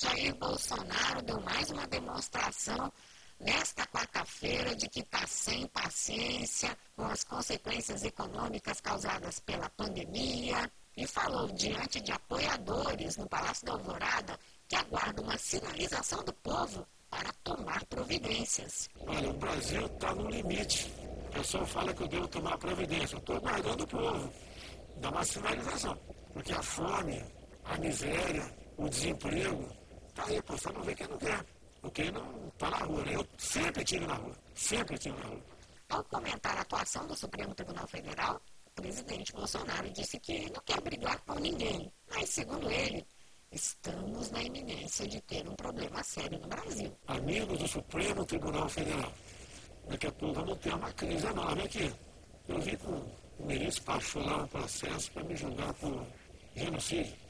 Jair Bolsonaro deu mais uma demonstração nesta quarta-feira de que está sem paciência com as consequências econômicas causadas pela pandemia e falou diante de apoiadores no Palácio da Alvorada que aguarda uma sinalização do povo para tomar providências. Olha, o Brasil está no limite. O pessoal fala que eu devo tomar providência. Eu estou aguardando o povo. Dá uma sinalização. Porque a fome, a miséria, o desemprego, está aí, pô, só não vê quem não quer. Porque não está na rua, né? Eu sempre estive na rua. Sempre estive na rua. Ao comentar a atuação do Supremo Tribunal Federal, o presidente Bolsonaro disse que não quer brigar com ninguém. Mas, segundo ele, estamos na iminência de ter um problema sério no Brasil. Amigos do Supremo Tribunal Federal, daqui a pouco vamos ter uma crise enorme aqui. Eu vi que o ministro passou lá um processo para me julgar por genocídio.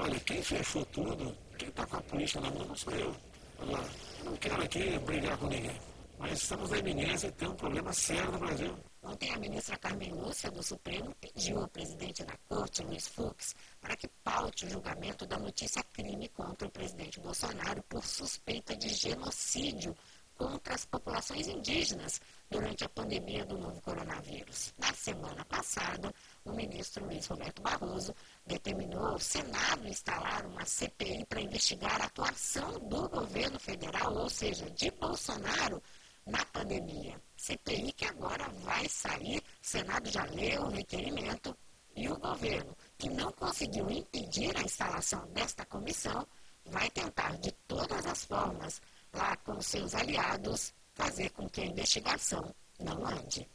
Olha, quem fechou tudo, quem está com a polícia na mão não sou eu. Olha, eu não quero aqui brigar com ninguém. Mas estamos na iminência de ter um problema sério no Brasil. Ontem, a ministra Carmen Lúcia do Supremo pediu ao presidente da Corte, Luiz Fux, para que paute o julgamento da notícia crime contra o presidente Bolsonaro por suspeita de genocídio contra as populações indígenas durante a pandemia do novo coronavírus. Na semana passada, o ministro Luiz Roberto Barroso determinou ao Senado instalar uma CPI para investigar a atuação do governo federal, ou seja, de Bolsonaro, na pandemia. CPI que agora vai sair, o Senado já leu o requerimento e o governo, que não conseguiu impedir a instalação desta comissão, vai tentar de todas as formas, lá com seus aliados, fazer com que a investigação não ande.